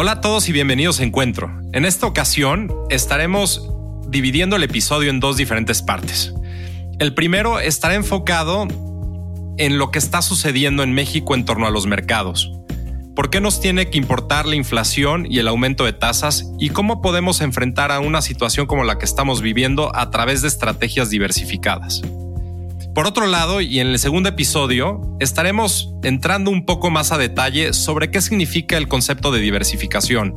Hola a todos y bienvenidos a Encuentro. En esta ocasión estaremos dividiendo el episodio en dos diferentes partes. El primero estará enfocado en lo que está sucediendo en México en torno a los mercados. ¿Por qué nos tiene que importar la inflación y el aumento de tasas? ¿Y cómo podemos enfrentar a una situación como la que estamos viviendo a través de estrategias diversificadas? Por otro lado, y en el segundo episodio, estaremos entrando un poco más a detalle sobre qué significa el concepto de diversificación,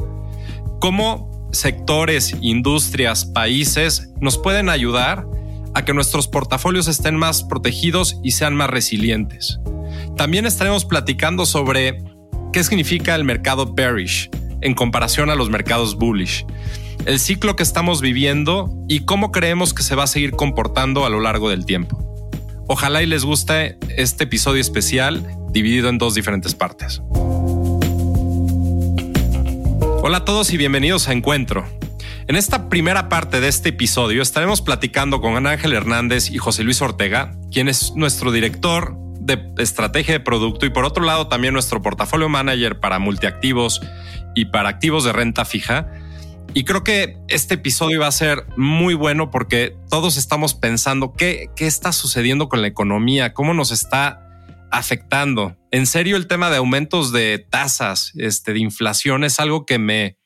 cómo sectores, industrias, países nos pueden ayudar a que nuestros portafolios estén más protegidos y sean más resilientes. También estaremos platicando sobre qué significa el mercado bearish en comparación a los mercados bullish, el ciclo que estamos viviendo y cómo creemos que se va a seguir comportando a lo largo del tiempo. Ojalá y les guste este episodio especial dividido en dos diferentes partes. Hola a todos y bienvenidos a Encuentro. En esta primera parte de este episodio estaremos platicando con Ángel Hernández y José Luis Ortega, quien es nuestro director de estrategia de producto y por otro lado también nuestro portafolio manager para multiactivos y para activos de renta fija y creo que este episodio va a ser muy bueno porque todos estamos pensando qué, qué está sucediendo con la economía, cómo nos está afectando. En serio, el tema de aumentos de tasas, este, de inflación es algo que me,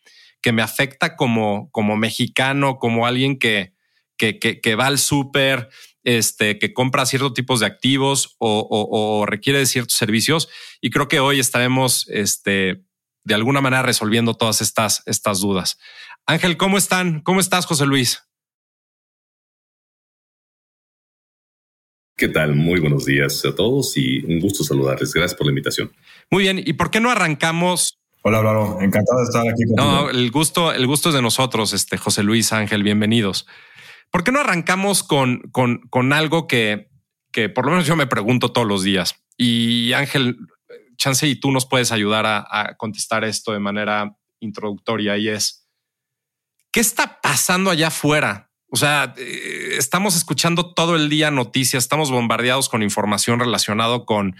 que me afecta como, como mexicano, como alguien que, que, que, va al súper, este, que compra ciertos tipos de activos o, o, requiere de ciertos servicios. Y creo que hoy estaremos este, de alguna manera resolviendo todas estas, estas dudas. Ángel, ¿cómo están? ¿Cómo estás, José Luis? ¿Qué tal? Muy buenos días a todos y un gusto saludarles. Gracias por la invitación. Muy bien. ¿Y por qué no arrancamos? Hola, Lalo. Encantado de estar aquí contigo. No, el gusto, el gusto es de nosotros, este José Luis Ángel. Bienvenidos. ¿Por qué no arrancamos con, con, con algo que, que por lo menos yo me pregunto todos los días? Y Ángel, chance y tú nos puedes ayudar a, a contestar esto de manera introductoria y es ¿Qué está pasando allá afuera? O sea, eh, estamos escuchando todo el día noticias, estamos bombardeados con información relacionado con,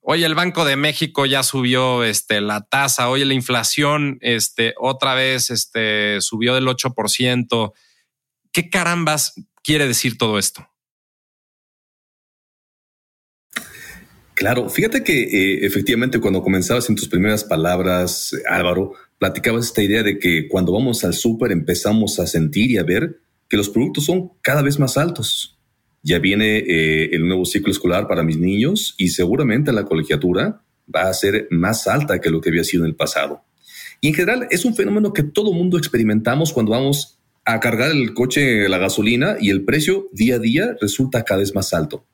oye, el Banco de México ya subió este, la tasa, oye, la inflación este, otra vez este, subió del 8%. ¿Qué carambas quiere decir todo esto? Claro, fíjate que eh, efectivamente cuando comenzabas en tus primeras palabras, Álvaro, platicabas esta idea de que cuando vamos al súper empezamos a sentir y a ver que los productos son cada vez más altos. Ya viene eh, el nuevo ciclo escolar para mis niños y seguramente la colegiatura va a ser más alta que lo que había sido en el pasado. Y en general es un fenómeno que todo mundo experimentamos cuando vamos a cargar el coche, la gasolina y el precio día a día resulta cada vez más alto.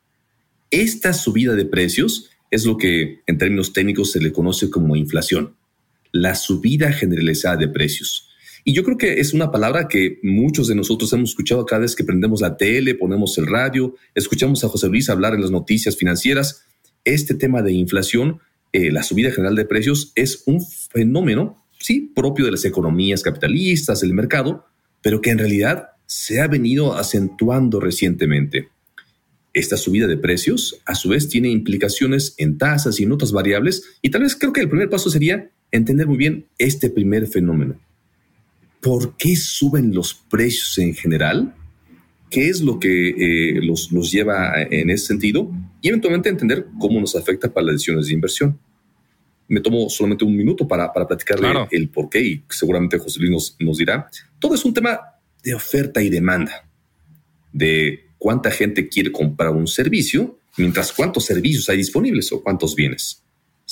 Esta subida de precios es lo que en términos técnicos se le conoce como inflación la subida generalizada de precios. Y yo creo que es una palabra que muchos de nosotros hemos escuchado cada vez que prendemos la tele, ponemos el radio, escuchamos a José Luis hablar en las noticias financieras. Este tema de inflación, eh, la subida general de precios, es un fenómeno, sí, propio de las economías capitalistas, del mercado, pero que en realidad se ha venido acentuando recientemente. Esta subida de precios, a su vez, tiene implicaciones en tasas y en otras variables, y tal vez creo que el primer paso sería entender muy bien este primer fenómeno. ¿Por qué suben los precios en general? ¿Qué es lo que eh, los, lleva en ese sentido? Y eventualmente entender cómo nos afecta para las decisiones de inversión. Me tomo solamente un minuto para, para platicarle el por qué y seguramente José Luis nos, nos dirá. Todo es un tema de oferta y demanda, de cuánta gente quiere comprar un servicio, mientras cuántos servicios hay disponibles o cuántos bienes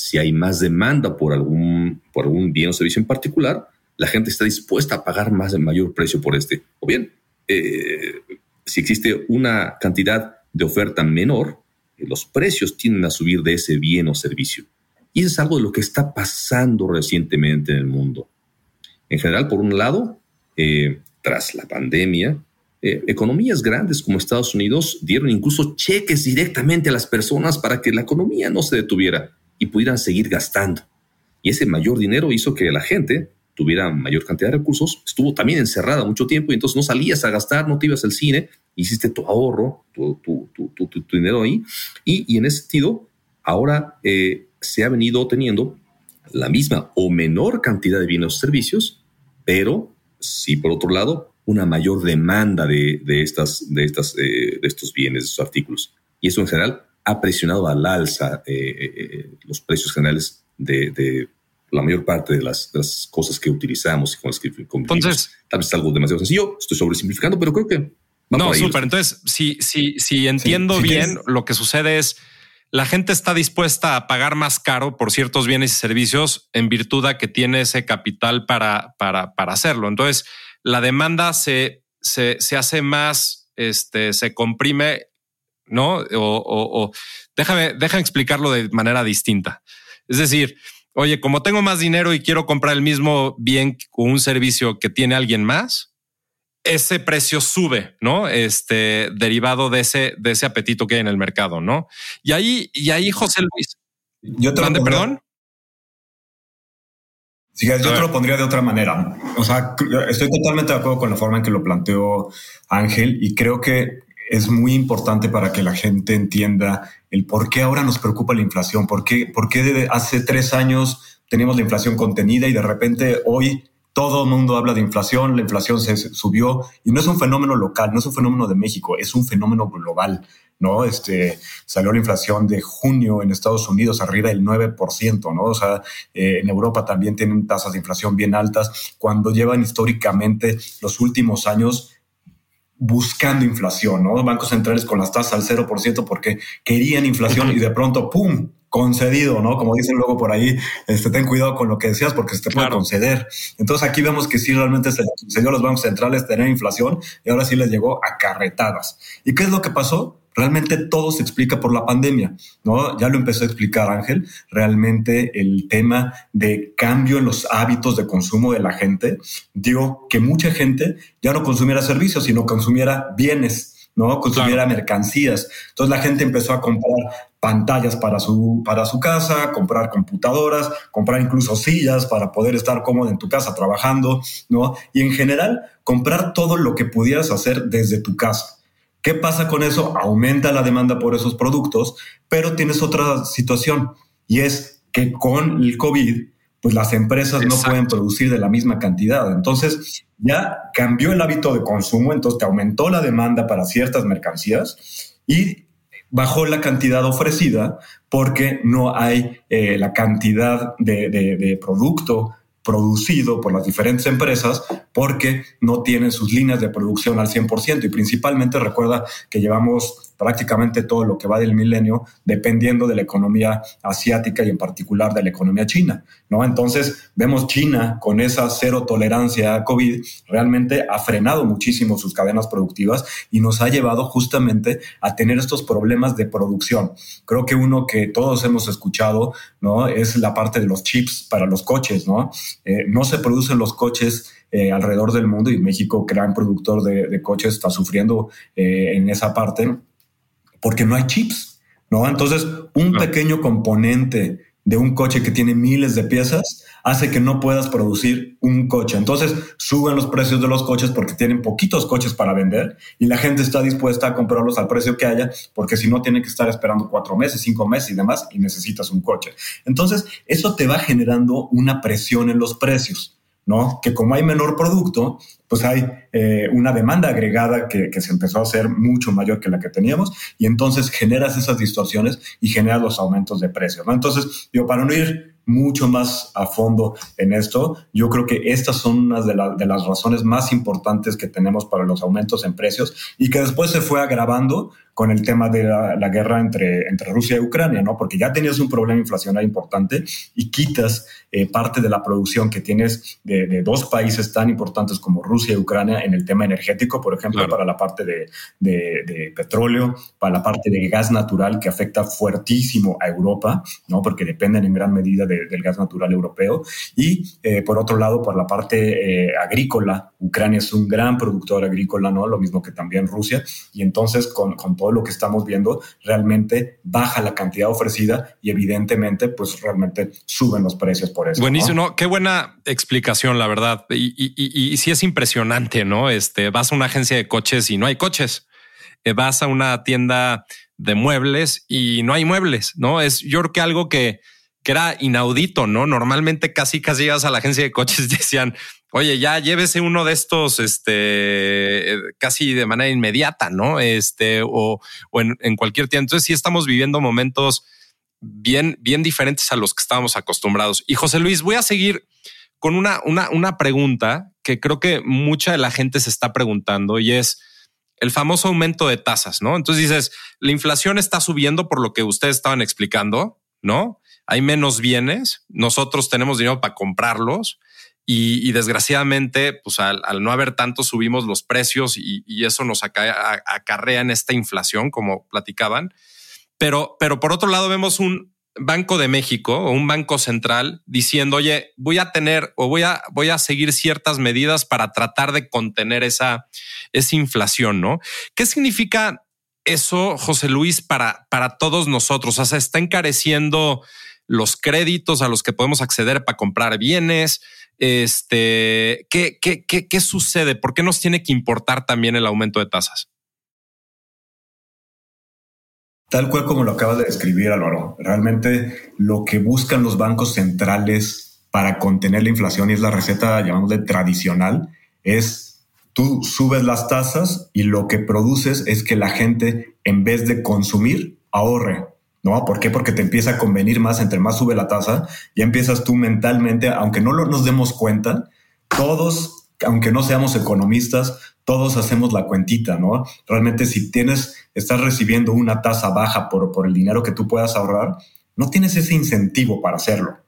si hay más demanda por algún, por algún bien o servicio en particular, la gente está dispuesta a pagar más de mayor precio por este. O bien, eh, si existe una cantidad de oferta menor, eh, los precios tienden a subir de ese bien o servicio. Y es algo de lo que está pasando recientemente en el mundo. En general, por un lado, eh, tras la pandemia, economías grandes como Estados Unidos dieron incluso cheques directamente a las personas para que la economía no se detuviera y pudieran seguir gastando. Y ese mayor dinero hizo que la gente tuviera mayor cantidad de recursos, estuvo también encerrada mucho tiempo y entonces no salías a gastar, no te ibas al cine, hiciste tu ahorro, tu, tu, tu, tu dinero ahí. Y, y, en ese sentido, ahora eh, se ha venido teniendo la misma o menor cantidad de bienes o servicios, pero sí, por otro lado, una mayor demanda de, estas, de, estas, eh, de estos bienes, de estos artículos. Y eso en general ha presionado al alza eh, eh, los precios generales de, la mayor parte de las, cosas que utilizamos y con las que convivimos. Entonces, tal vez es algo demasiado sencillo, estoy sobresimplificando, pero creo que... no, súper. Entonces, si, si, si entiendo bien, lo que sucede es la gente está dispuesta a pagar más caro por ciertos bienes y servicios en virtud de que tiene ese capital para, para, para hacerlo. Entonces, la demanda se, se, se hace más, este, se comprime, ¿no? O, o, déjame, déjame explicarlo de manera distinta. Es decir, oye, como tengo más dinero y quiero comprar el mismo bien o un servicio que tiene alguien más, ese precio sube, ¿no? Este derivado de ese, de ese apetito que hay en el mercado, ¿no? Y ahí, y ahí José Luis. Yo te lo perdón. Sí, yo te lo pondría de otra manera. O sea, estoy totalmente de acuerdo con la forma en que lo planteó Ángel y creo que es muy importante para que la gente entienda el por qué ahora nos preocupa la inflación, por qué, por qué hace tres años teníamos la inflación contenida y de repente hoy todo el mundo habla de inflación, la inflación se subió y no es un fenómeno local, no es un fenómeno de México, es un fenómeno global, ¿no? Este, salió la inflación de junio en Estados Unidos arriba del 9%, ¿no? O sea, eh, en Europa también tienen tasas de inflación bien altas, cuando llevan históricamente los últimos años buscando inflación, ¿no? Bancos centrales con las tasas al 0% porque querían inflación y de pronto, ¡pum!, concedido, ¿no? Como dicen luego por ahí, este, ten cuidado con lo que decías porque se te puede conceder. Entonces aquí vemos que sí realmente se le concedió a los bancos centrales tener inflación y ahora sí les llegó a carretadas. ¿Y qué es lo que pasó? Realmente todo se explica por la pandemia, ¿no? Ya lo empezó a explicar Ángel, realmente el tema de cambio en los hábitos de consumo de la gente dio que mucha gente ya no consumiera servicios, sino consumiera bienes ¿no? Consumiera mercancías. Entonces la gente empezó a comprar pantallas para su, para su casa, comprar computadoras, comprar incluso sillas para poder estar cómodo en tu casa trabajando, ¿no? Y en general, comprar todo lo que pudieras hacer desde tu casa. ¿Qué pasa con eso? Aumenta la demanda por esos productos, pero tienes otra situación y es que con el COVID pues las empresas no pueden producir de la misma cantidad. Entonces ya cambió el hábito de consumo, entonces te aumentó la demanda para ciertas mercancías y bajó la cantidad ofrecida porque no hay eh, la cantidad de, de producto producido por las diferentes empresas porque no tienen sus líneas de producción al 100% y principalmente recuerda que llevamos prácticamente todo lo que va del milenio dependiendo de la economía asiática y en particular de la economía china, ¿no? Entonces, vemos China con esa cero tolerancia a COVID realmente ha frenado muchísimo sus cadenas productivas y nos ha llevado justamente a tener estos problemas de producción. Creo que uno que todos hemos escuchado, ¿no? Es la parte de los chips para los coches, ¿no? Eh, no se producen los coches eh, alrededor del mundo y México, gran productor de, coches, está sufriendo eh, en esa parte porque no hay chips, ¿no? Entonces, un pequeño componente de un coche que tiene miles de piezas hace que no puedas producir un coche. Entonces suben los precios de los coches porque tienen poquitos coches para vender y la gente está dispuesta a comprarlos al precio que haya porque si no tiene que estar esperando cuatro meses, cinco meses y demás y necesitas un coche. Entonces eso te va generando una presión en los precios. ¿No? Que como hay menor producto, pues hay eh, una demanda agregada que, se empezó a hacer mucho mayor que la que teníamos y entonces generas esas distorsiones y generas los aumentos de precios, ¿no? Entonces, yo para no ir mucho más a fondo en esto. Yo creo que estas son unas de, de, las razones más importantes que tenemos para los aumentos en precios y que después se fue agravando con el tema de la, guerra entre, entre Rusia y Ucrania, ¿no? Porque ya tenías un problema inflacionario importante y quitas eh, parte de la producción que tienes de, dos países tan importantes como Rusia y Ucrania en el tema energético, por ejemplo, para la parte de, de, petróleo, para la parte de gas natural que afecta fuertísimo a Europa, ¿no? Porque dependen en gran medida del gas natural europeo. Y eh, por otro lado, por la parte eh, agrícola, Ucrania es un gran productor agrícola, ¿no? Lo mismo que también Rusia. Y entonces, con, con todo lo que estamos viendo, realmente baja la cantidad ofrecida y evidentemente, pues realmente suben los precios por eso. Buenísimo, qué buena explicación, la verdad. Y, sí es impresionante, ¿no? Este, vas a una agencia de coches y no hay coches. Eh, vas a una tienda de muebles y no hay muebles, ¿no? Es yo creo que algo que, que era inaudito, ¿no? Normalmente casi casi ibas a la agencia de coches y decían, oye, ya llévese uno de estos, este, casi de manera inmediata, ¿no? Este, o, en, cualquier tiempo. Entonces sí estamos viviendo momentos bien, bien diferentes a los que estábamos acostumbrados. Y José Luis, voy a seguir con una, una, una pregunta que creo que mucha de la gente se está preguntando y es el famoso aumento de tasas, ¿no? Entonces dices, la inflación está subiendo por lo que ustedes estaban explicando, ¿no? Hay menos bienes, nosotros tenemos dinero para comprarlos y, desgraciadamente, pues al, no haber tanto, subimos los precios y, eso nos acarrea en esta inflación, como platicaban. Pero, pero por otro lado, vemos un Banco de México o un banco central diciendo, oye, voy a tener o voy a, voy a seguir ciertas medidas para tratar de contener esa, esa inflación, ¿no? ¿Qué significa eso, José Luis, para, para todos nosotros? O sea, está encareciendo los créditos a los que podemos acceder para comprar bienes, este, ¿qué, qué, qué, qué sucede? ¿Por qué nos tiene que importar también el aumento de tasas? Tal cual como lo acabas de describir, Álvaro. Realmente lo que buscan los bancos centrales para contener la inflación y es la receta, llamámosle tradicional, es tú subes las tasas y lo que produces es que la gente, en vez de consumir, ahorre. ¿No? ¿Por qué? Porque te empieza a convenir más, entre más sube la tasa, ya empiezas tú mentalmente, aunque no nos demos cuenta, todos, aunque no seamos economistas, todos hacemos la cuentita, ¿no? Realmente si tienes, estás recibiendo una tasa baja por, por el dinero que tú puedas ahorrar, no tienes ese incentivo para hacerlo.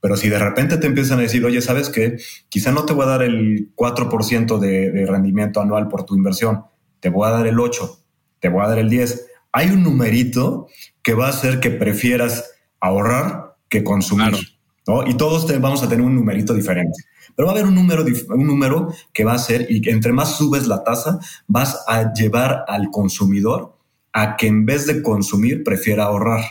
Pero si de repente te empiezan a decir, oye, ¿sabes qué? Quizá no te voy a dar el 4% de, de rendimiento anual por tu inversión, te voy a dar el 8, te voy a dar el 10 hay un numerito que va a hacer que prefieras ahorrar que consumir. ¿no? Y todos vamos a tener un numerito diferente. Pero va a haber un número, un número que va a ser, y entre más subes la tasa, vas a llevar al consumidor a que en vez de consumir, prefiera ahorrar.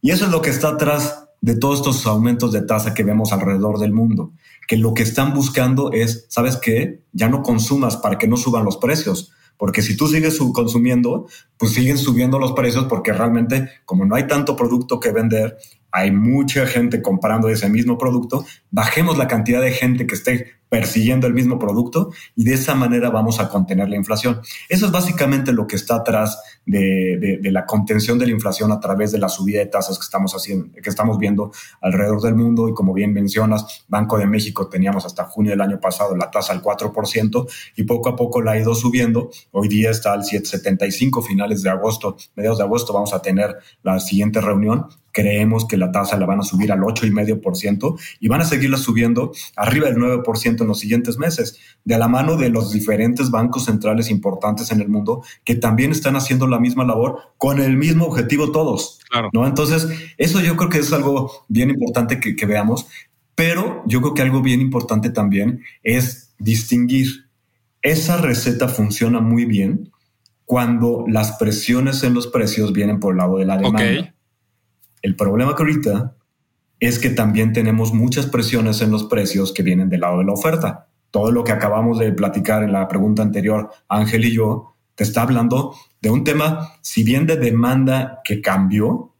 Y eso es lo que está atrás de todos estos aumentos de tasa que vemos alrededor del mundo, que lo que están buscando es, ¿sabes qué? Ya no consumas para que no suban los precios, porque si tú sigues consumiendo, pues siguen subiendo los precios porque realmente como no hay tanto producto que vender, hay mucha gente comprando ese mismo producto, bajemos la cantidad de gente que esté persiguiendo el mismo producto y de esa manera vamos a contener la inflación. Eso es básicamente lo que está atrás de, la contención de la inflación a través de la subida de tasas que estamos haciendo, que estamos viendo alrededor del mundo y como bien mencionas, Banco de México teníamos hasta junio del año pasado la tasa al 4% y poco a poco la ha ido subiendo. Hoy día está al 7.75, finales de agosto, mediados de agosto vamos a tener la siguiente reunión creemos que la tasa la van a subir al 8,5% y van a seguirla subiendo arriba del 9% en los siguientes meses, de la mano de los diferentes bancos centrales importantes en el mundo que también están haciendo la misma labor con el mismo objetivo todos. ¿no? Entonces, eso yo creo que es algo bien importante que, que veamos, pero yo creo que algo bien importante también es distinguir. Esa receta funciona muy bien cuando las presiones en los precios vienen por el lado de la demanda. El problema que ahorita es que también tenemos muchas presiones en los precios que vienen del lado de la oferta. Todo lo que acabamos de platicar en la pregunta anterior, Ángel y yo, te está hablando de un tema, si bien de demanda que cambió,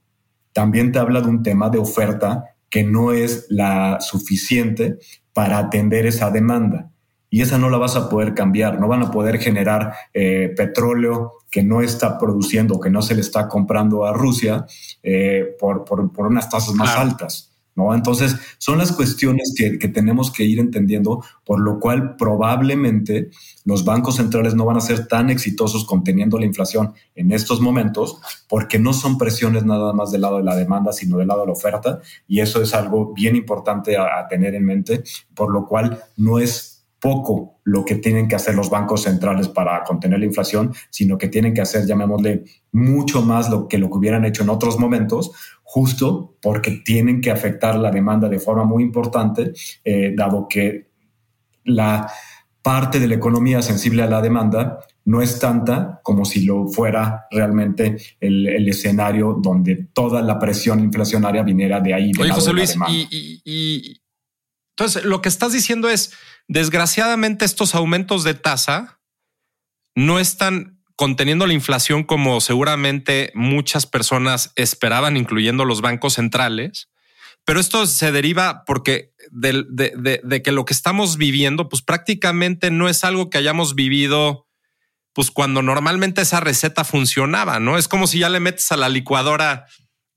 también te habla de un tema de oferta que no es la suficiente para atender esa demanda y esa no la vas a poder cambiar, no van a poder generar eh, petróleo que no está produciendo, que no se le está comprando a Rusia eh, por, por, unas tasas más altas. ¿No? Entonces, son las cuestiones que, que, tenemos que ir entendiendo, por lo cual probablemente los bancos centrales no van a ser tan exitosos conteniendo la inflación en estos momentos, porque no son presiones nada más del lado de la demanda, sino del lado de la oferta, y eso es algo bien importante a tener en mente, por lo cual no es poco lo que tienen que hacer los bancos centrales para contener la inflación, sino que tienen que hacer, llamémosle, mucho más lo que lo que hubieran hecho en otros momentos, justo porque tienen que afectar la demanda de forma muy importante, eh, dado que la parte de la economía sensible a la demanda no es tanta como si lo fuera realmente el, escenario donde toda la presión inflacionaria viniera de ahí. Oye, José Luis, y entonces lo que estás diciendo es Desgraciadamente, estos aumentos de tasa no están conteniendo la inflación como seguramente muchas personas esperaban, incluyendo los bancos centrales, pero esto se deriva porque de, que lo que estamos viviendo, pues prácticamente no es algo que hayamos vivido pues cuando normalmente esa receta funcionaba, ¿no? Es como si ya le metes a la licuadora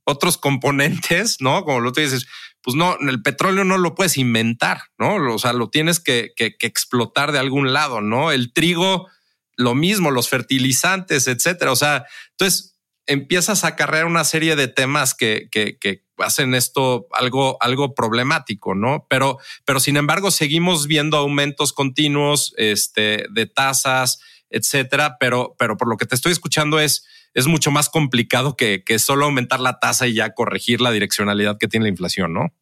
otros componentes, ¿no? Como lo tú dices, pues no, el petróleo no lo puedes inventar, ¿no? O sea, lo tienes que, que, explotar de algún lado, ¿no? El trigo, lo mismo, los fertilizantes, etcétera. O sea, entonces empiezas a cargar una serie de temas que, que, que hacen esto algo, algo problemático, ¿no? Pero, pero sin embargo, seguimos viendo aumentos continuos este, de tasas, etcétera. Pero, pero por lo que te estoy escuchando es, es mucho más complicado que, que solo aumentar la tasa y ya corregir la direccionalidad que tiene la inflación, ¿no?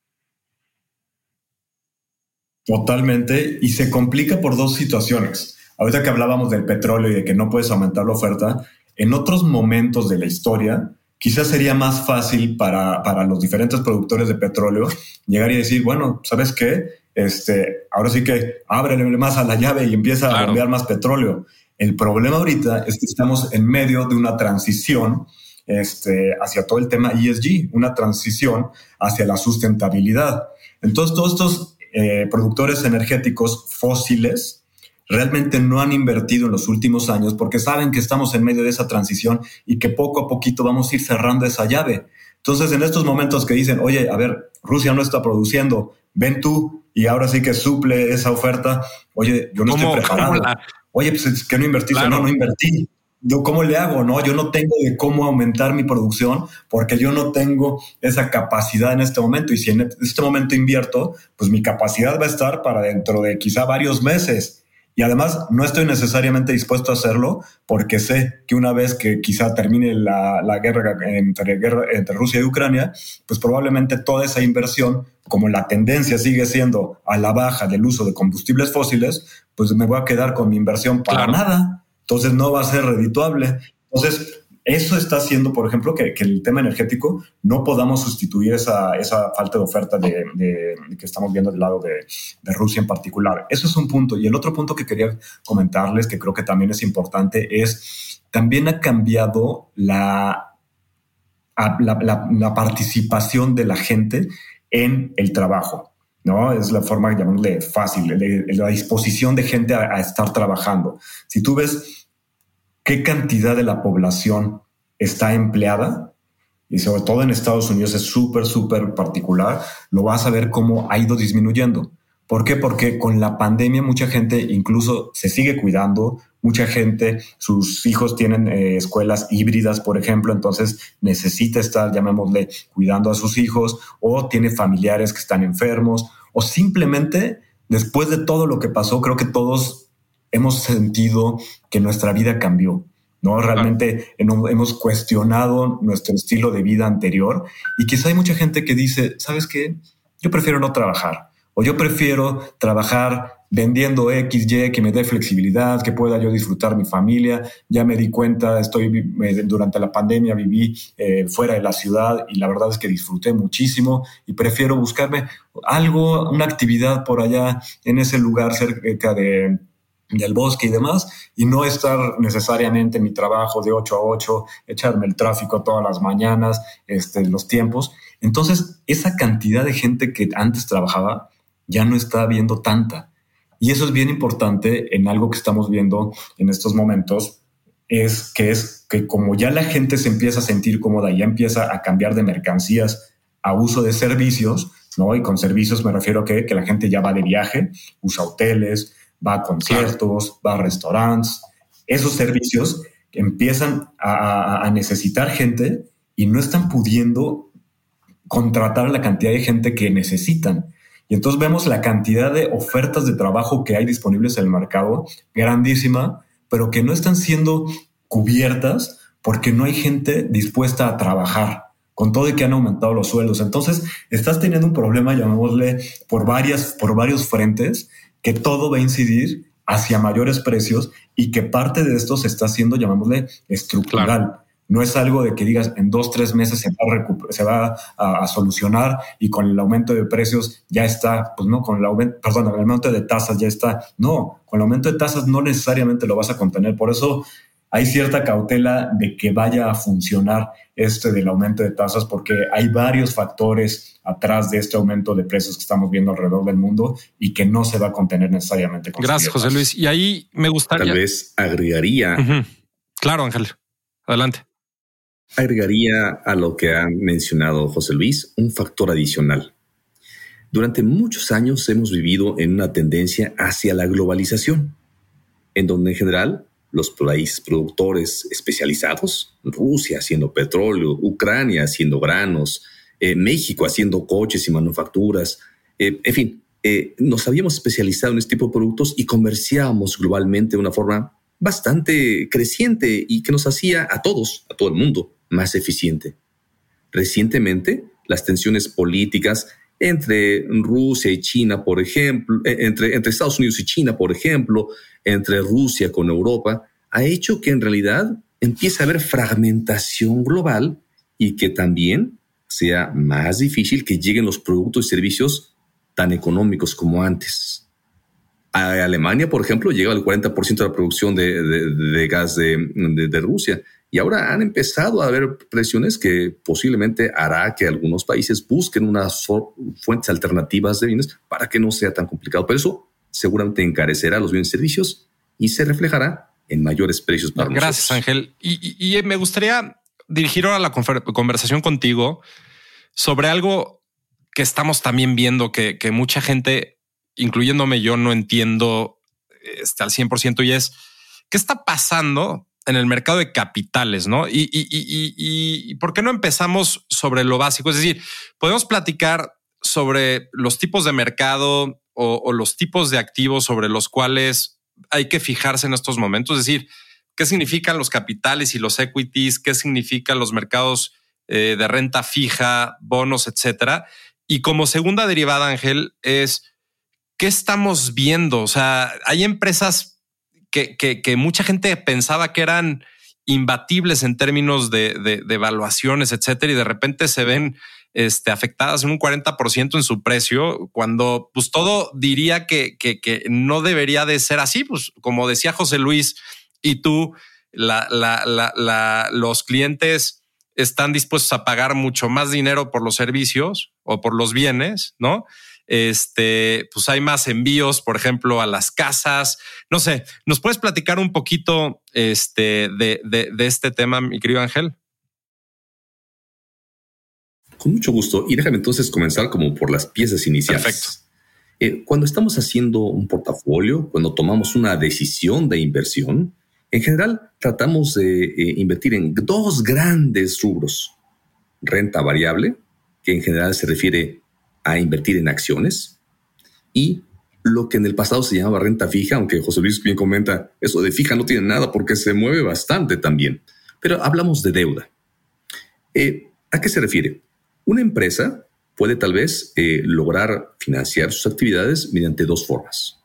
Totalmente. Y se complica por dos situaciones. Ahorita que hablábamos del petróleo y de que no puedes aumentar la oferta, en otros momentos de la historia, quizás sería más fácil para, para los diferentes productores de petróleo llegar y decir, bueno, ¿sabes qué? Este, ahora sí que ábrele más a la llave y empieza a enviar más petróleo. El problema ahorita es que estamos en medio de una transición este, hacia todo el tema ESG, una transición hacia la sustentabilidad. Entonces, todos estos eh, productores energéticos fósiles realmente no han invertido en los últimos años porque saben que estamos en medio de esa transición y que poco a poquito vamos a ir cerrando esa llave. Entonces, en estos momentos que dicen, oye, a ver, Rusia no está produciendo, ven tú y ahora sí que suple esa oferta, oye, yo no estoy preparado. Oye, pues es que no invertiste, no, no invertí. Yo, ¿Cómo le hago? No, yo no tengo de cómo aumentar mi producción porque yo no tengo esa capacidad en este momento. Y si en este momento invierto, pues mi capacidad va a estar para dentro de quizá varios meses. Y además no estoy necesariamente dispuesto a hacerlo porque sé que una vez que quizá termine la, guerra, entre, guerra entre Rusia y Ucrania, pues probablemente toda esa inversión, como la tendencia sigue siendo a la baja del uso de combustibles fósiles, pues me voy a quedar con mi inversión para nada. Entonces no va a ser redituable. Entonces, eso está haciendo, por ejemplo, que, el tema energético no podamos sustituir esa, falta de oferta de, que estamos viendo del lado de, Rusia en particular. Eso es un punto. Y el otro punto que quería comentarles, que creo que también es importante, es también ha cambiado la, la, la participación de la gente en el trabajo. ¿no? Es la forma, llamarle fácil, la disposición de gente a, estar trabajando. Si tú ves qué cantidad de la población está empleada, y sobre todo en Estados Unidos es súper, súper particular, lo vas a ver cómo ha ido disminuyendo. ¿Por qué? Porque con la pandemia mucha gente incluso se sigue cuidando, mucha gente, sus hijos tienen eh, escuelas híbridas, por ejemplo, entonces necesita estar, llamémosle, cuidando a sus hijos, o tiene familiares que están enfermos, o simplemente después de todo lo que pasó, creo que todos hemos sentido que nuestra vida cambió. ¿no? Realmente hemos cuestionado nuestro estilo de vida anterior y quizá hay mucha gente que dice, ¿sabes qué? Yo prefiero no trabajar o yo prefiero trabajar vendiendo X, Y, que me dé flexibilidad, que pueda yo disfrutar mi familia. Ya me di cuenta, estoy durante la pandemia viví eh, fuera de la ciudad y la verdad es que disfruté muchísimo y prefiero buscarme algo, una actividad por allá en ese lugar cerca de del bosque y demás, y no estar necesariamente en mi trabajo de 8 a 8, echarme el tráfico todas las mañanas, este, los tiempos. Entonces, esa cantidad de gente que antes trabajaba ya no está viendo tanta. Y eso es bien importante en algo que estamos viendo en estos momentos, es que es que como ya la gente se empieza a sentir cómoda, ya empieza a cambiar de mercancías a uso de servicios, ¿no? Y con servicios me refiero a que, que la gente ya va de viaje, usa hoteles, va a conciertos, va a restaurantes. Esos servicios empiezan a, necesitar gente y no están pudiendo contratar la cantidad de gente que necesitan. Y entonces vemos la cantidad de ofertas de trabajo que hay disponibles en el mercado, grandísima, pero que no están siendo cubiertas porque no hay gente dispuesta a trabajar, con todo y que han aumentado los sueldos. Entonces, estás teniendo un problema, llamémosle, por, varias, por varios frentes, que todo va a incidir hacia mayores precios y que parte de esto se está haciendo, llamémosle, estructural. No es algo de que digas en dos, tres meses se va, a, se va a, solucionar y con el aumento de precios ya está, pues no, con el aumento, perdón, el aumento de tasas ya está. No, con el aumento de tasas no necesariamente lo vas a contener. Por eso hay cierta cautela de que vaya a funcionar este del aumento de tasas porque hay varios factores atrás de este aumento de precios que estamos viendo alrededor del mundo y que no se va a contener necesariamente. Con Gracias, José Luis. Y ahí me gustaría... Tal vez agregaría... Claro, Ángel. Adelante. Agregaría a lo que ha mencionado José Luis un factor adicional. Durante muchos años hemos vivido en una tendencia hacia la globalización, en donde en general los países productores especializados, Rusia haciendo petróleo, Ucrania haciendo granos, eh, México haciendo coches y manufacturas, eh, en fin, eh, nos habíamos especializado en este tipo de productos y comerciábamos globalmente de una forma bastante creciente y que nos hacía a todos, a todo el mundo, más eficiente. Recientemente, las tensiones políticas entre Rusia y China, por ejemplo, entre, entre Estados Unidos y China, por ejemplo, entre Rusia con Europa, ha hecho que en realidad empiece a haber fragmentación global y que también sea más difícil que lleguen los productos y servicios tan económicos como antes. Alemania, por ejemplo, llega al 40% de la producción de, gas de, de, Rusia. Y ahora han empezado a haber presiones que posiblemente hará que algunos países busquen unas fuentes alternativas de bienes para que no sea tan complicado. Pero eso seguramente encarecerá los bienes y servicios y se reflejará en mayores precios para Gracias, Ángel. Y, me gustaría dirigir ahora la conversación contigo sobre algo que estamos también viendo que, mucha gente, incluyéndome yo, no entiendo este, al 100% y es qué está pasando en el mercado de capitales, ¿no? Y, y, por qué no empezamos sobre lo básico? Es decir, podemos platicar sobre los tipos de mercado, o, los tipos de activos sobre los cuales hay que fijarse en estos momentos? Es decir, ¿qué significan los capitales y los equities? ¿Qué significan los mercados eh, de renta fija, bonos, etcétera? Y como segunda derivada, Ángel, es ¿qué estamos viendo? O sea, hay empresas que, que, mucha gente pensaba que eran imbatibles en términos de, de, de evaluaciones, etcétera, y de repente se ven este, afectadas en un 40% en su precio, cuando pues todo diría que, que, no debería de ser así, pues como decía José Luis y tú, la, la, la, los clientes están dispuestos a pagar mucho más dinero por los servicios o por los bienes, ¿no? Este, pues hay más envíos, por ejemplo, a las casas. No sé, ¿nos puedes platicar un poquito este, de, de, de este tema, mi querido Ángel? Con mucho gusto. Y déjame entonces comenzar como por las piezas iniciales. Perfecto. Eh, cuando estamos haciendo un portafolio, cuando tomamos una decisión de inversión, en general tratamos de eh, invertir en dos grandes rubros. Renta variable, que en general se refiere a invertir en acciones, y lo que en el pasado se llamaba renta fija, aunque José Luis bien comenta, eso de fija no tiene nada porque se mueve bastante también. Pero hablamos de deuda. Eh, ¿A qué se refiere? Una empresa puede tal vez eh, lograr financiar sus actividades mediante dos formas.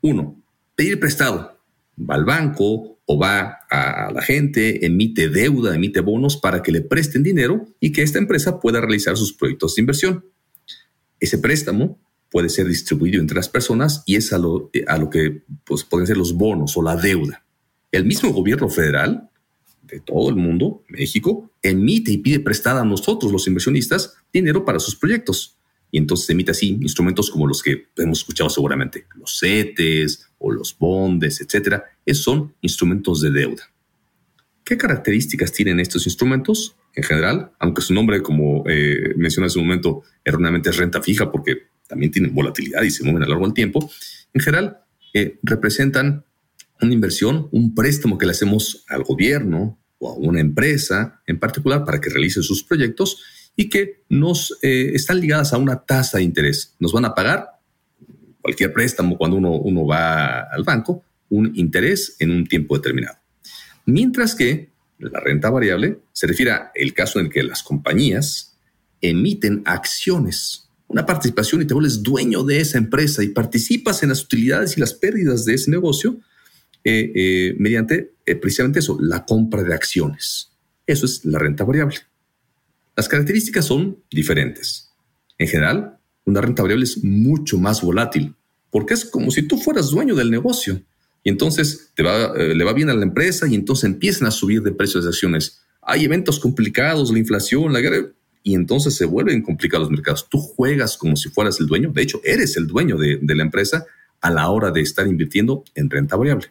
Uno, pedir prestado. Va al banco o va a la gente, emite deuda, emite bonos para que le presten dinero y que esta empresa pueda realizar sus proyectos de inversión. Ese préstamo puede ser distribuido entre las personas y es a lo, a lo que pues, pueden ser los bonos o la deuda. El mismo gobierno federal todo el mundo, México, emite y pide prestada a nosotros, los inversionistas, dinero para sus proyectos. Y entonces emite así instrumentos como los que hemos escuchado seguramente, los CETES o los bondes, etcétera. Esos son instrumentos de deuda. ¿Qué características tienen estos instrumentos? En general, aunque su nombre, como eh, mencioné hace un momento, erróneamente es renta fija porque también tienen volatilidad y se mueven a lo largo del tiempo, en general eh, representan una inversión, un préstamo que le hacemos al gobierno o a una empresa en particular para que realice sus proyectos y que nos eh, están ligadas a una tasa de interés. Nos van a pagar cualquier préstamo cuando uno, uno va al banco, un interés en un tiempo determinado. Mientras que la renta variable se refiere al caso en el que las compañías emiten acciones, una participación y te vuelves dueño de esa empresa y participas en las utilidades y las pérdidas de ese negocio eh, eh, mediante eh, precisamente eso, la compra de acciones. Eso es la renta variable. Las características son diferentes. En general, una renta variable es mucho más volátil, porque es como si tú fueras dueño del negocio. Y entonces te va, le va bien a la empresa y entonces empiezan a subir de precios de acciones. Hay eventos complicados, la inflación, la guerra, y entonces se vuelven complicados los mercados. Tú juegas como si fueras el dueño, de hecho, eres el dueño de, la empresa a la hora de estar invirtiendo en renta variable.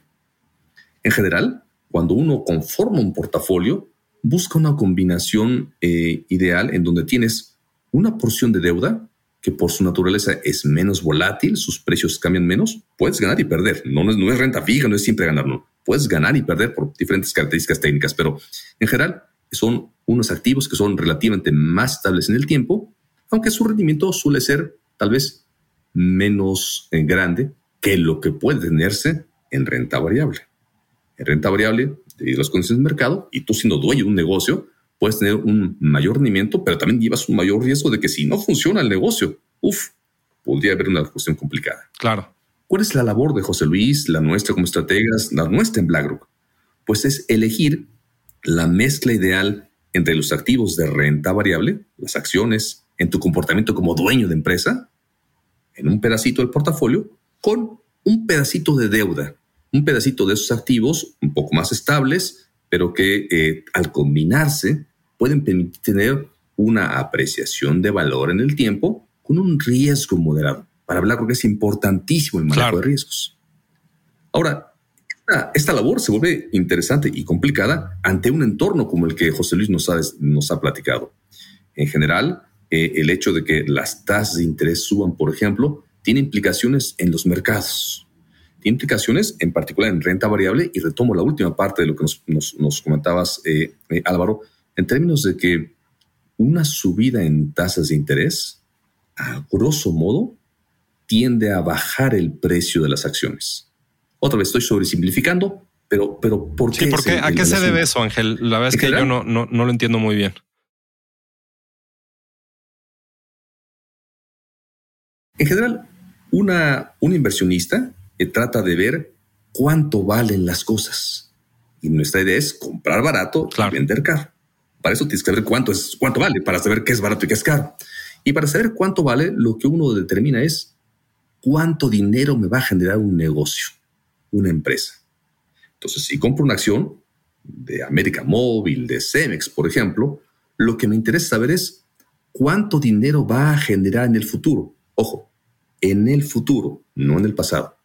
En general, cuando uno conforma un portafolio, busca una combinación eh, ideal en donde tienes una porción de deuda que por su naturaleza es menos volátil, sus precios cambian menos, puedes ganar y perder. No, es, renta fija, no es siempre ganar, no. Puedes ganar y perder por diferentes características técnicas, pero en general son unos activos que son relativamente más estables en el tiempo, aunque su rendimiento suele ser tal vez menos eh, grande que lo que puede tenerse en renta variable. En renta variable, debido a las condiciones de mercado, y tú siendo dueño de un negocio, puedes tener un mayor rendimiento, pero también llevas un mayor riesgo de que si no funciona el negocio, uff, podría haber una cuestión complicada. Claro. ¿Cuál es la labor de José Luis, la nuestra como estrategas, la nuestra en BlackRock? Pues es elegir la mezcla ideal entre los activos de renta variable, las acciones, en tu comportamiento como dueño de empresa, en un pedacito del portafolio, con un pedacito de deuda, un pedacito de esos activos un poco más estables, pero que eh, al combinarse pueden permitir tener una apreciación de valor en el tiempo con un riesgo moderado. Para hablar, porque es importantísimo el manejo de riesgos. Ahora, esta, labor se vuelve interesante y complicada ante un entorno como el que José Luis nos ha, nos ha platicado. En general, eh, el hecho de que las tasas de interés suban, por ejemplo, tiene implicaciones en los mercados. Tiene implicaciones en particular en renta variable y retomo la última parte de lo que nos, comentabas, eh, eh, Álvaro, en términos de que una subida en tasas de interés, a grosso modo, tiende a bajar el precio de las acciones. Otra vez estoy sobresimplificando, pero, pero ¿por qué? ¿A qué se debe eso, Ángel? La verdad es que yo no, no, lo entiendo muy bien. En general, una, un inversionista eh, trata de ver cuánto valen las cosas. Y nuestra idea es comprar barato y vender caro. Para eso tienes que saber cuánto es, cuánto vale, para saber qué es barato y qué es caro. Y para saber cuánto vale, lo que uno determina es cuánto dinero me va a generar un negocio, una empresa. Entonces, si compro una acción de América Móvil, de Cemex, por ejemplo, lo que me interesa saber es cuánto dinero va a generar en el futuro. Ojo, en el futuro, no en el pasado.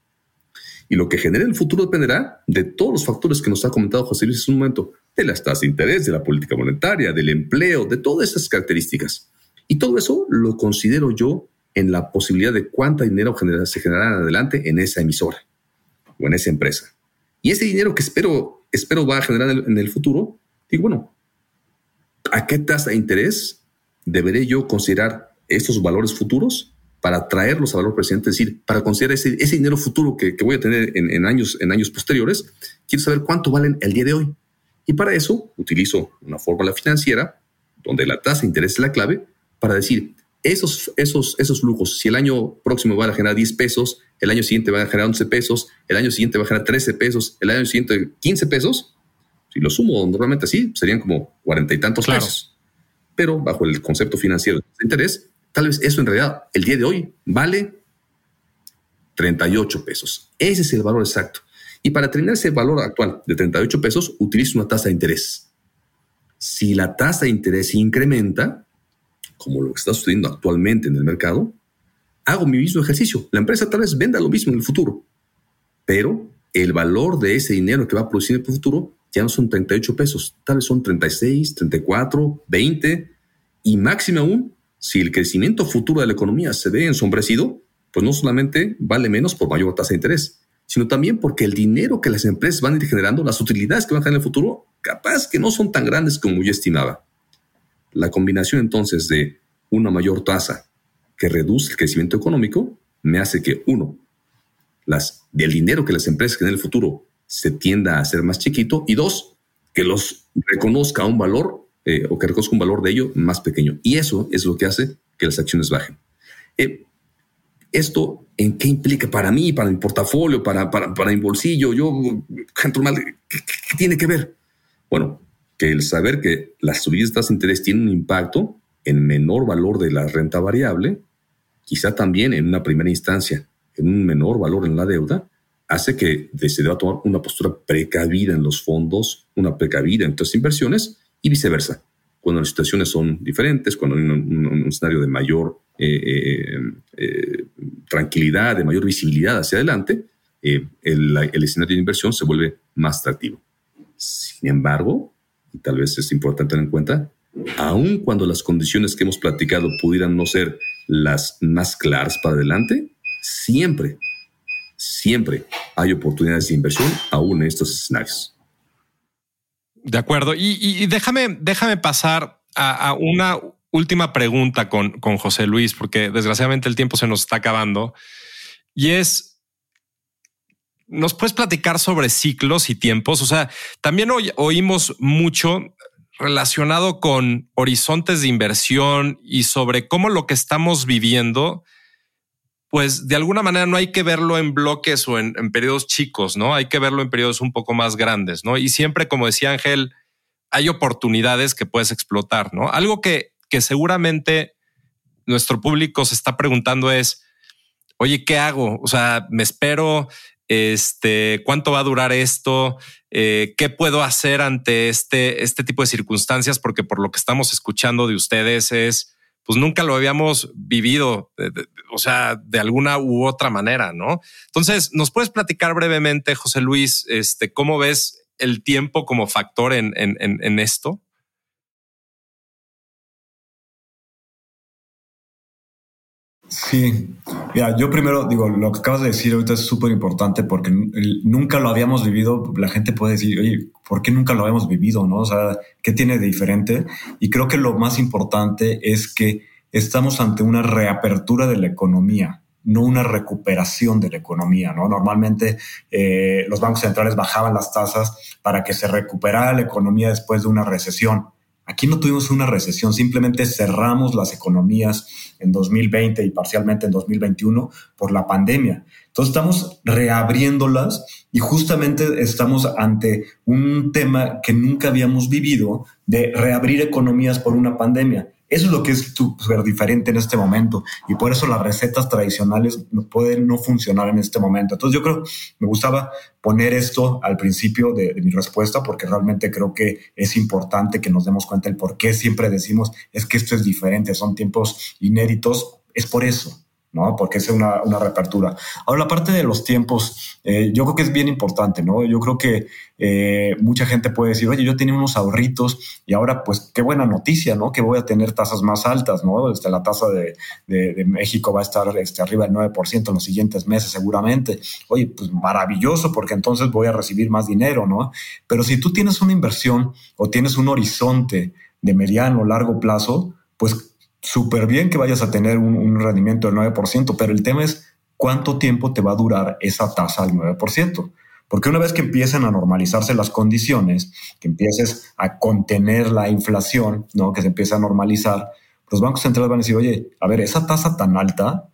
Y lo que genere en el futuro dependerá de todos los factores que nos ha comentado José Luis en un momento, de las tasas de interés, de la política monetaria, del empleo, de todas esas características. Y todo eso lo considero yo en la posibilidad de cuánto dinero se generará adelante en esa emisora o en esa empresa. Y ese dinero que espero, espero va a generar en el futuro, digo, bueno, ¿a qué tasa de interés deberé yo considerar estos valores futuros para traerlos a valor presente? Es decir, para considerar ese, dinero futuro que, voy a tener en, años, en años posteriores, quiero saber cuánto valen el día de hoy. Y para eso utilizo una fórmula financiera donde la tasa de interés es la clave para decir esos, esos, esos flujos, si el año próximo va a generar 10 pesos, el año siguiente va a generar 11 pesos, el año siguiente va a generar 13 pesos, el año siguiente 15 pesos, si lo sumo normalmente así, serían como cuarenta y tantos pesos. Pero bajo el concepto financiero de interés, tal vez eso en realidad el día de hoy vale 38 pesos. Ese es el valor exacto. Y para tener ese valor actual de 38 pesos, utilizo una tasa de interés. Si la tasa de interés incrementa, como lo que está sucediendo actualmente en el mercado, hago mi mismo ejercicio. La empresa tal vez venda lo mismo en el futuro, pero el valor de ese dinero que va a producir en el futuro ya no son 38 pesos, tal vez son 36, 34, 20 y máximo aún, si el crecimiento futuro de la economía se ve ensombrecido, pues no solamente vale menos por mayor tasa de interés, sino también porque el dinero que las empresas van a ir generando, las utilidades que van a generar en el futuro, capaz que no son tan grandes como yo estimaba. La combinación entonces de una mayor tasa que reduce el crecimiento económico me hace que, uno, las, del dinero que las empresas en el futuro se tienda a hacer más chiquito y dos, que los reconozca un valor eh, o que reconozca un valor de ello más pequeño. Y eso es lo que hace que las acciones bajen. Eh, ¿Esto en qué implica para mí, para mi portafolio, para, para, para mi bolsillo? Yo, normal, ¿qué, tiene que ver? Bueno, que el saber que las subidas de tasas de interés tienen un impacto en menor valor de la renta variable, quizá también en una primera instancia en un menor valor en la deuda, hace que se deba tomar una postura precavida en los fondos, una precavida en las inversiones y viceversa. Cuando las situaciones son diferentes, cuando hay un, escenario de mayor eh, eh, eh, tranquilidad, de mayor visibilidad hacia adelante, el, el escenario de inversión se vuelve más atractivo. Sin embargo, y tal vez es importante tener en cuenta, aun cuando las condiciones que hemos platicado pudieran no ser las más claras para adelante, siempre, siempre hay oportunidades de inversión aún en estos escenarios. De acuerdo. Y, déjame, déjame pasar a, una última pregunta con, con José Luis, porque desgraciadamente el tiempo se nos está acabando. Y es, ¿nos puedes platicar sobre ciclos y tiempos? O sea, también oímos mucho relacionado con horizontes de inversión y sobre cómo lo que estamos viviendo, pues de alguna manera no hay que verlo en bloques o en, periodos chicos, ¿no? Hay que verlo en periodos un poco más grandes, ¿no? Y siempre, como decía Ángel, hay oportunidades que puedes explotar, ¿no? Algo que, que seguramente nuestro público se está preguntando es, oye, ¿qué hago? O sea, me espero, este, cuánto va a durar esto, eh, qué puedo hacer ante este, este tipo de circunstancias, porque por lo que estamos escuchando de ustedes es, pues nunca lo habíamos vivido, o sea, de alguna u otra manera, ¿no? Entonces, ¿nos puedes platicar brevemente, José Luis, este, cómo ves el tiempo como factor en, en, en esto? Sí, mira, yo primero digo, lo que acabas de decir ahorita es súper importante porque nunca lo habíamos vivido. La gente puede decir, oye, ¿por qué nunca lo habíamos vivido? ¿No? O sea, ¿qué tiene de diferente? Y creo que lo más importante es que estamos ante una reapertura de la economía no una recuperación de la economía. ¿no? Normalmente eh, los bancos centrales bajaban las tasas para que se recuperara la economía después de una recesión. Aquí no tuvimos una recesión, simplemente cerramos las economías en 2020 y parcialmente en 2021 por la pandemia. Entonces estamos reabriéndolas y justamente estamos ante un tema que nunca habíamos vivido de reabrir economías por una pandemia. Eso es lo que es súper diferente en este momento y por eso las recetas tradicionales no pueden no funcionar en este momento. Entonces yo creo, me gustaba poner esto al principio de, de, mi respuesta porque realmente creo que es importante que nos demos cuenta el por qué siempre decimos es que esto es diferente, son tiempos inéditos, es por eso. ¿No? Porque es una, una reapertura. Ahora, la parte de los tiempos, eh, yo creo que es bien importante, ¿no? Yo creo que eh, mucha gente puede decir, oye, yo tenía unos ahorritos y ahora, pues, qué buena noticia, ¿no? Que voy a tener tasas más altas, ¿no? Este, la tasa de, de, México va a estar este, arriba del 9% en los siguientes meses, seguramente. Oye, pues maravilloso, porque entonces voy a recibir más dinero, ¿no? Pero si tú tienes una inversión o tienes un horizonte de mediano o largo plazo, pues súper bien que vayas a tener un, rendimiento del 9%, pero el tema es cuánto tiempo te va a durar esa tasa al 9%. Porque una vez que empiecen a normalizarse las condiciones, que empieces a contener la inflación, ¿no? que se empiece a normalizar, los bancos centrales van a decir, oye, a ver, esa tasa tan alta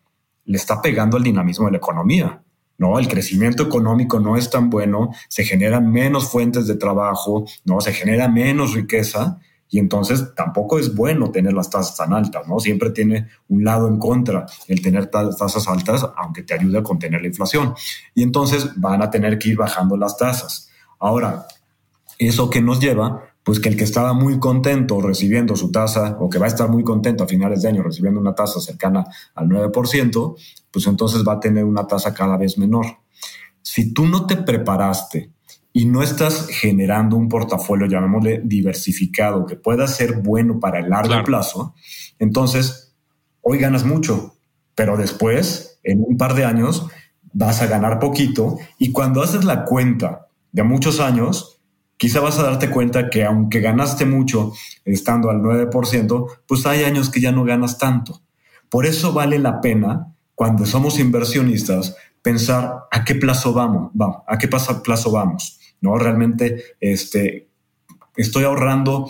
le está pegando al dinamismo de la economía. ¿no? El crecimiento económico no es tan bueno, se generan menos fuentes de trabajo, ¿no? Se genera menos riqueza y entonces tampoco es bueno tener las tasas tan altas, ¿no? Siempre tiene un lado en contra el tener tasas altas, aunque te ayude a contener la inflación. Y entonces van a tener que ir bajando las tasas. Ahora, eso que nos lleva, pues que el que estaba muy contento recibiendo su tasa, o que va a estar muy contento a finales de año recibiendo una tasa cercana al 9%, pues entonces va a tener una tasa cada vez menor. Si tú no te preparaste y no estás generando un portafolio, llamémosle diversificado, que pueda ser bueno para el largo plazo, entonces hoy ganas mucho, pero después, en un par de años, vas a ganar poquito y cuando haces la cuenta de muchos años, quizá vas a darte cuenta que aunque ganaste mucho estando al 9%, pues hay años que ya no ganas tanto. Por eso vale la pena, cuando somos inversionistas, pensar a qué plazo vamos, vamos a qué plazo vamos. ¿No? Realmente este, estoy ahorrando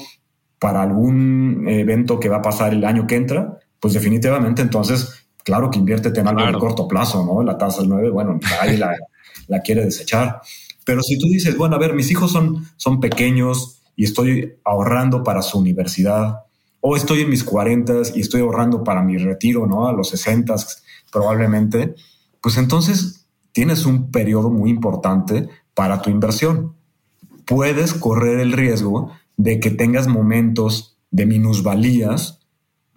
para algún evento que va a pasar el año que entra, pues definitivamente entonces, claro que inviértete en algo de corto plazo, ¿no? La tasa es 9, bueno, nadie la, la, quiere desechar. Pero si tú dices, bueno, a ver, mis hijos son, son pequeños y estoy ahorrando para su universidad, o estoy en mis 40 y estoy ahorrando para mi retiro, ¿no? A los 60 probablemente, pues entonces tienes un periodo muy importante para tu inversión. Puedes correr el riesgo de que tengas momentos de minusvalías,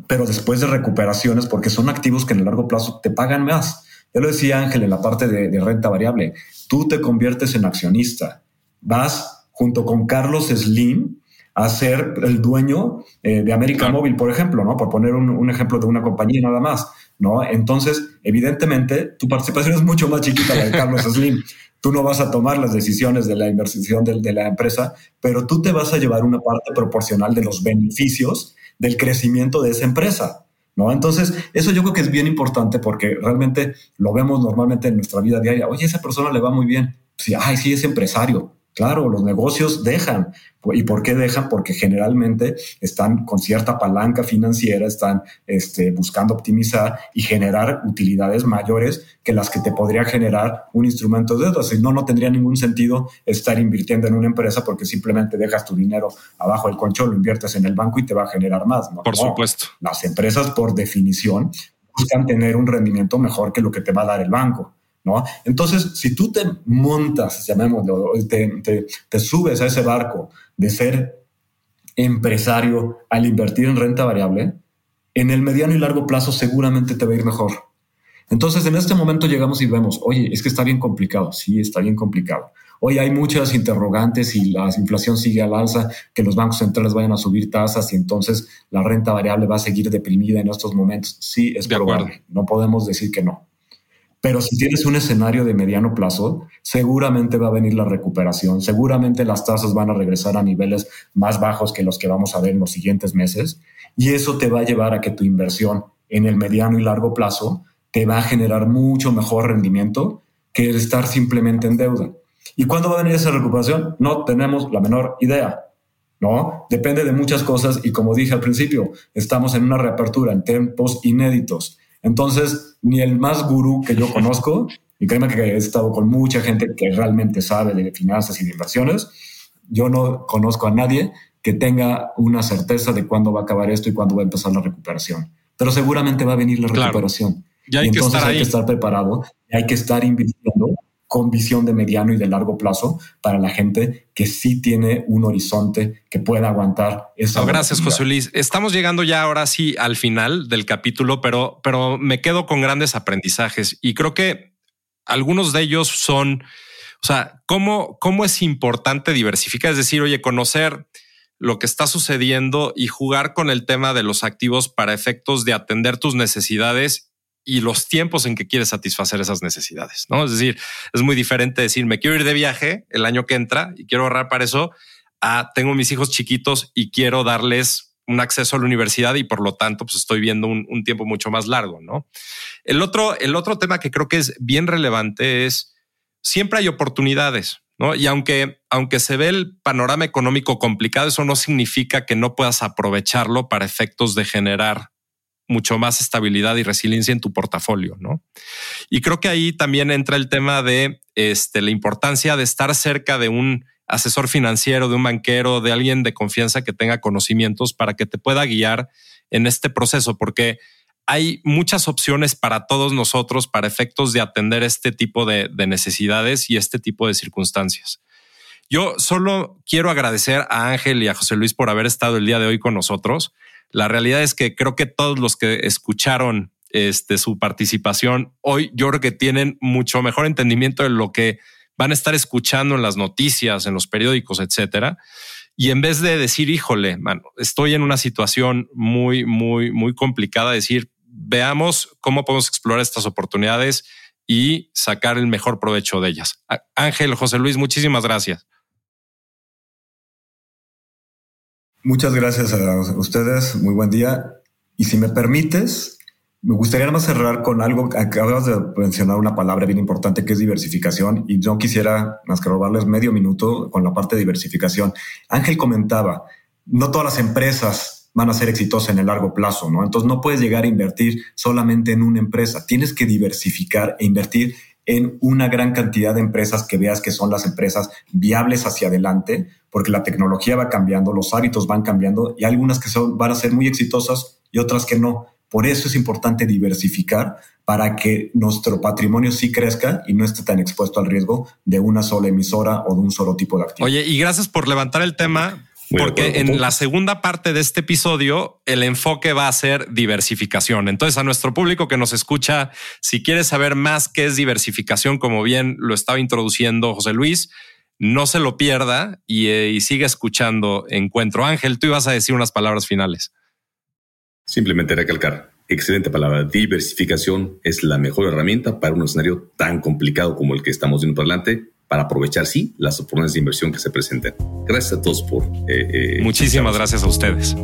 pero después de recuperaciones, porque son activos que en el largo plazo te pagan más. Ya lo decía Ángel en la parte de, renta variable. Tú te conviertes en accionista. Vas junto con Carlos Slim a ser el dueño eh, de América Móvil, por ejemplo, ¿no? Por poner un, un, ejemplo de una compañía nada más, ¿no? Entonces, evidentemente, tu participación es mucho más chiquita la de Carlos Slim. Tú no vas a tomar las decisiones de la inversión de, la empresa, pero tú te vas a llevar una parte proporcional de los beneficios del crecimiento de esa empresa. ¿No? Entonces, eso yo creo que es bien importante porque realmente lo vemos normalmente en nuestra vida diaria. Oye, esa persona le va muy bien. Sí, ay, sí, es empresario. Claro, los negocios dejan. ¿Y por qué dejan? Porque generalmente están con cierta palanca financiera, están este, buscando optimizar y generar utilidades mayores que las que te podría generar un instrumento de deuda. Si no, no tendría ningún sentido estar invirtiendo en una empresa porque simplemente dejas tu dinero abajo del colchón, lo inviertes en el banco y te va a generar más. Por supuesto. Las empresas, por definición, buscan tener un rendimiento mejor que lo que te va a dar el banco. ¿No? Entonces, si tú te montas, llamémoslo, te, te, subes a ese barco de ser empresario al invertir en renta variable, en el mediano y largo plazo seguramente te va a ir mejor. Entonces, en este momento llegamos y vemos, oye, es que está bien complicado. Sí, está bien complicado. Hoy hay muchas interrogantes y la inflación sigue al alza, que los bancos centrales vayan a subir tasas y entonces la renta variable va a seguir deprimida en estos momentos. Sí, es probable. No podemos decir que no. Pero si tienes un escenario de mediano plazo, seguramente va a venir la recuperación, seguramente las tasas van a regresar a niveles más bajos que los que vamos a ver en los siguientes meses y eso te va a llevar a que tu inversión en el mediano y largo plazo te va a generar mucho mejor rendimiento que el estar simplemente en deuda. ¿Y cuándo va a venir esa recuperación? No tenemos la menor idea. ¿no? Depende de muchas cosas y como dije al principio, estamos en una reapertura en tiempos inéditos. Entonces, ni el más gurú que yo conozco, y créeme que he estado con mucha gente que realmente sabe de finanzas y de inversiones, yo no conozco a nadie que tenga una certeza de cuándo va a acabar esto y cuándo va a empezar la recuperación. Pero seguramente va a venir la recuperación. Y, hay entonces que hay que estar preparado, y hay que estar invirtiendo con visión de mediano y de largo plazo para la gente que sí tiene un horizonte que pueda aguantar esa. gracias, José Luis. Estamos llegando ya ahora sí al final del capítulo, pero, pero me quedo con grandes aprendizajes y creo que algunos de ellos son, o sea, cómo, cómo es importante diversificar, es decir, oye, conocer lo que está sucediendo y jugar con el tema de los activos para efectos de atender tus necesidades y los tiempos en que quieres satisfacer esas necesidades, ¿no? Es decir, es muy diferente decir, me quiero ir de viaje el año que entra y quiero ahorrar para eso, a tengo mis hijos chiquitos y quiero darles un acceso a la universidad y por lo tanto pues estoy viendo un, un tiempo mucho más largo, ¿no? El otro, el otro tema que creo que es bien relevante es siempre hay oportunidades, ¿no? Y aunque, aunque se ve el panorama económico complicado, eso no significa que no puedas aprovecharlo para efectos de generar mucho más estabilidad y resiliencia en tu portafolio, ¿no? Y creo que ahí también entra el tema de este, la importancia de estar cerca de un asesor financiero, de un banquero, de alguien de confianza que tenga conocimientos para que te pueda guiar en este proceso, porque hay muchas opciones para todos nosotros para efectos de atender este tipo de, de necesidades y este tipo de circunstancias. Yo solo quiero agradecer a Ángel y a José Luis por haber estado el día de hoy con nosotros. La realidad es que creo que todos los que escucharon este, su participación hoy, yo creo que tienen mucho mejor entendimiento de lo que van a estar escuchando en las noticias, en los periódicos, etcétera. Y en vez de decir, híjole, mano, estoy en una situación muy, muy, muy complicada, decir, veamos cómo podemos explorar estas oportunidades y sacar el mejor provecho de ellas. Ángel, José Luis, muchísimas gracias. Muchas gracias a ustedes. Muy buen día. Y si me permites, me gustaría más cerrar con algo. Acabas de mencionar una palabra bien importante que es diversificación y yo quisiera más que robarles medio minuto con la parte de diversificación. Ángel comentaba, no todas las empresas van a ser exitosas en el largo plazo, ¿no? Entonces no puedes llegar a invertir solamente en una empresa. Tienes que diversificar e invertir en una gran cantidad de empresas que veas que son las empresas viables hacia adelante, porque la tecnología va cambiando, los hábitos van cambiando y algunas que son, van a ser muy exitosas y otras que no. Por eso es importante diversificar para que nuestro patrimonio sí crezca y no esté tan expuesto al riesgo de una sola emisora o de un solo tipo de activo. Oye, y gracias por levantar el tema. porque en la segunda parte de este episodio el enfoque va a ser diversificación. Entonces a nuestro público que nos escucha, si quieres saber más qué es diversificación, como bien lo estaba introduciendo José Luis, no se lo pierda y, eh, y siga escuchando Encuentro. Ángel, tú ibas a decir unas palabras finales. Simplemente recalcar, excelente palabra, diversificación es la mejor herramienta para un escenario tan complicado como el que estamos viendo por delante para aprovechar, sí, las oportunidades de inversión que se presenten. Gracias a todos por... Eh, eh, Muchísimas gracias a ustedes.